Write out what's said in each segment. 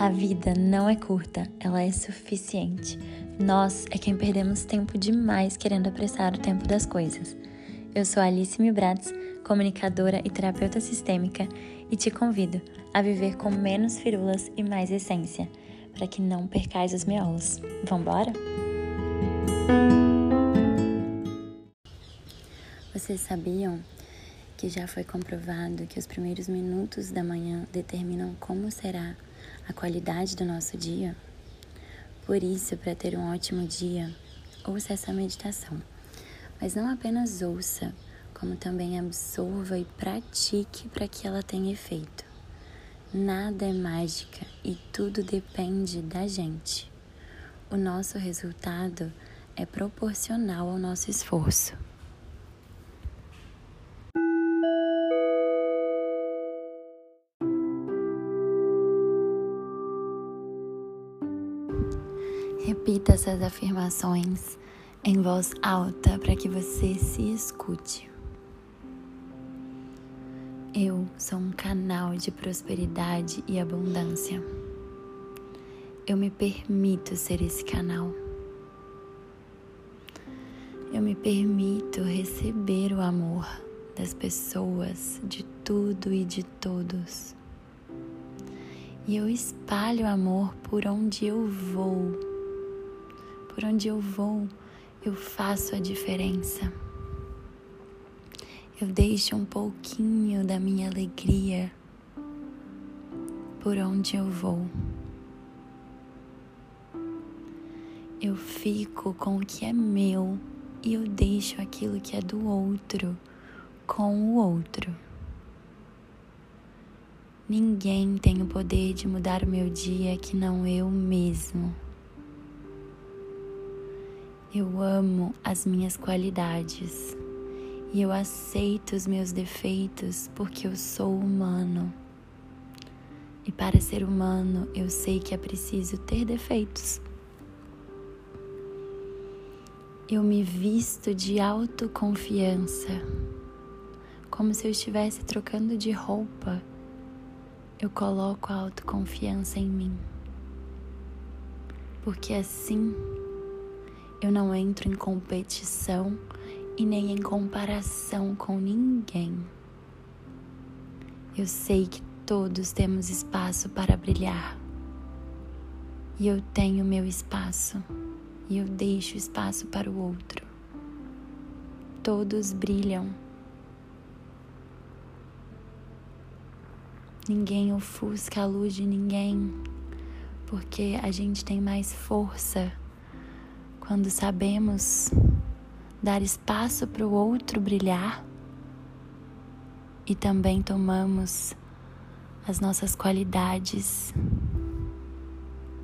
A vida não é curta, ela é suficiente. Nós é quem perdemos tempo demais querendo apressar o tempo das coisas. Eu sou Alice Milbratz, comunicadora e terapeuta sistêmica, e te convido a viver com menos firulas e mais essência, para que não percais os miolos. Vambora? Vocês sabiam que já foi comprovado que os primeiros minutos da manhã determinam como será a qualidade do nosso dia? Por isso, para ter um ótimo dia, ouça essa meditação. Mas não apenas ouça, como também absorva e pratique para que ela tenha efeito. Nada é mágica e tudo depende da gente. O nosso resultado é proporcional ao nosso esforço. Repita essas afirmações em voz alta para que você se escute. Eu sou um canal de prosperidade e abundância. Eu me permito ser esse canal. Eu me permito receber o amor das pessoas, de tudo e de todos. E eu espalho amor por onde eu vou por onde eu vou, eu faço a diferença. Eu deixo um pouquinho da minha alegria por onde eu vou. Eu fico com o que é meu e eu deixo aquilo que é do outro com o outro. Ninguém tem o poder de mudar o meu dia que não eu mesmo. Eu amo as minhas qualidades e eu aceito os meus defeitos porque eu sou humano. E para ser humano, eu sei que é preciso ter defeitos. Eu me visto de autoconfiança, como se eu estivesse trocando de roupa. Eu coloco a autoconfiança em mim, porque assim eu não entro em competição e nem em comparação com ninguém. Eu sei que todos temos espaço para brilhar. E eu tenho meu espaço e eu deixo espaço para o outro. Todos brilham. Ninguém ofusca a luz de ninguém, porque a gente tem mais força quando sabemos dar espaço para o outro brilhar e também tomamos as nossas qualidades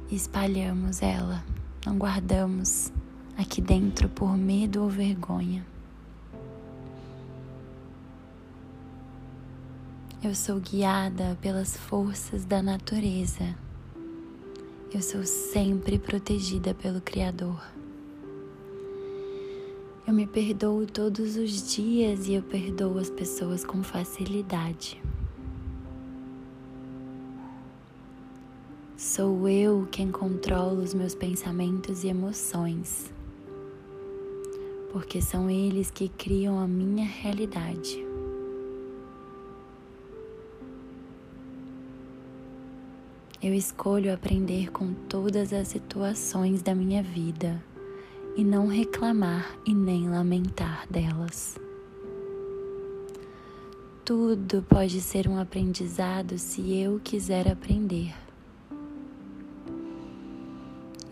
e espalhamos ela, não guardamos aqui dentro por medo ou vergonha. Eu sou guiada pelas forças da natureza. Eu sou sempre protegida pelo Criador. Eu me perdoo todos os dias e eu perdoo as pessoas com facilidade. Sou eu quem controla os meus pensamentos e emoções, porque são eles que criam a minha realidade. Eu escolho aprender com todas as situações da minha vida e não reclamar e nem lamentar delas. Tudo pode ser um aprendizado se eu quiser aprender.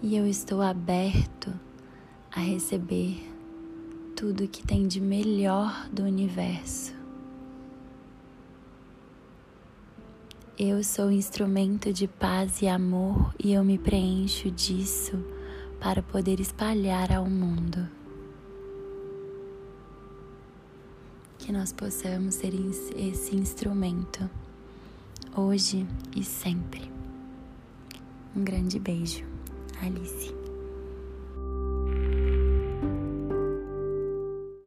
E eu estou aberto a receber tudo que tem de melhor do universo. Eu sou instrumento de paz e amor e eu me preencho disso para poder espalhar ao mundo. Que nós possamos ser esse instrumento, hoje e sempre. Um grande beijo, Alice.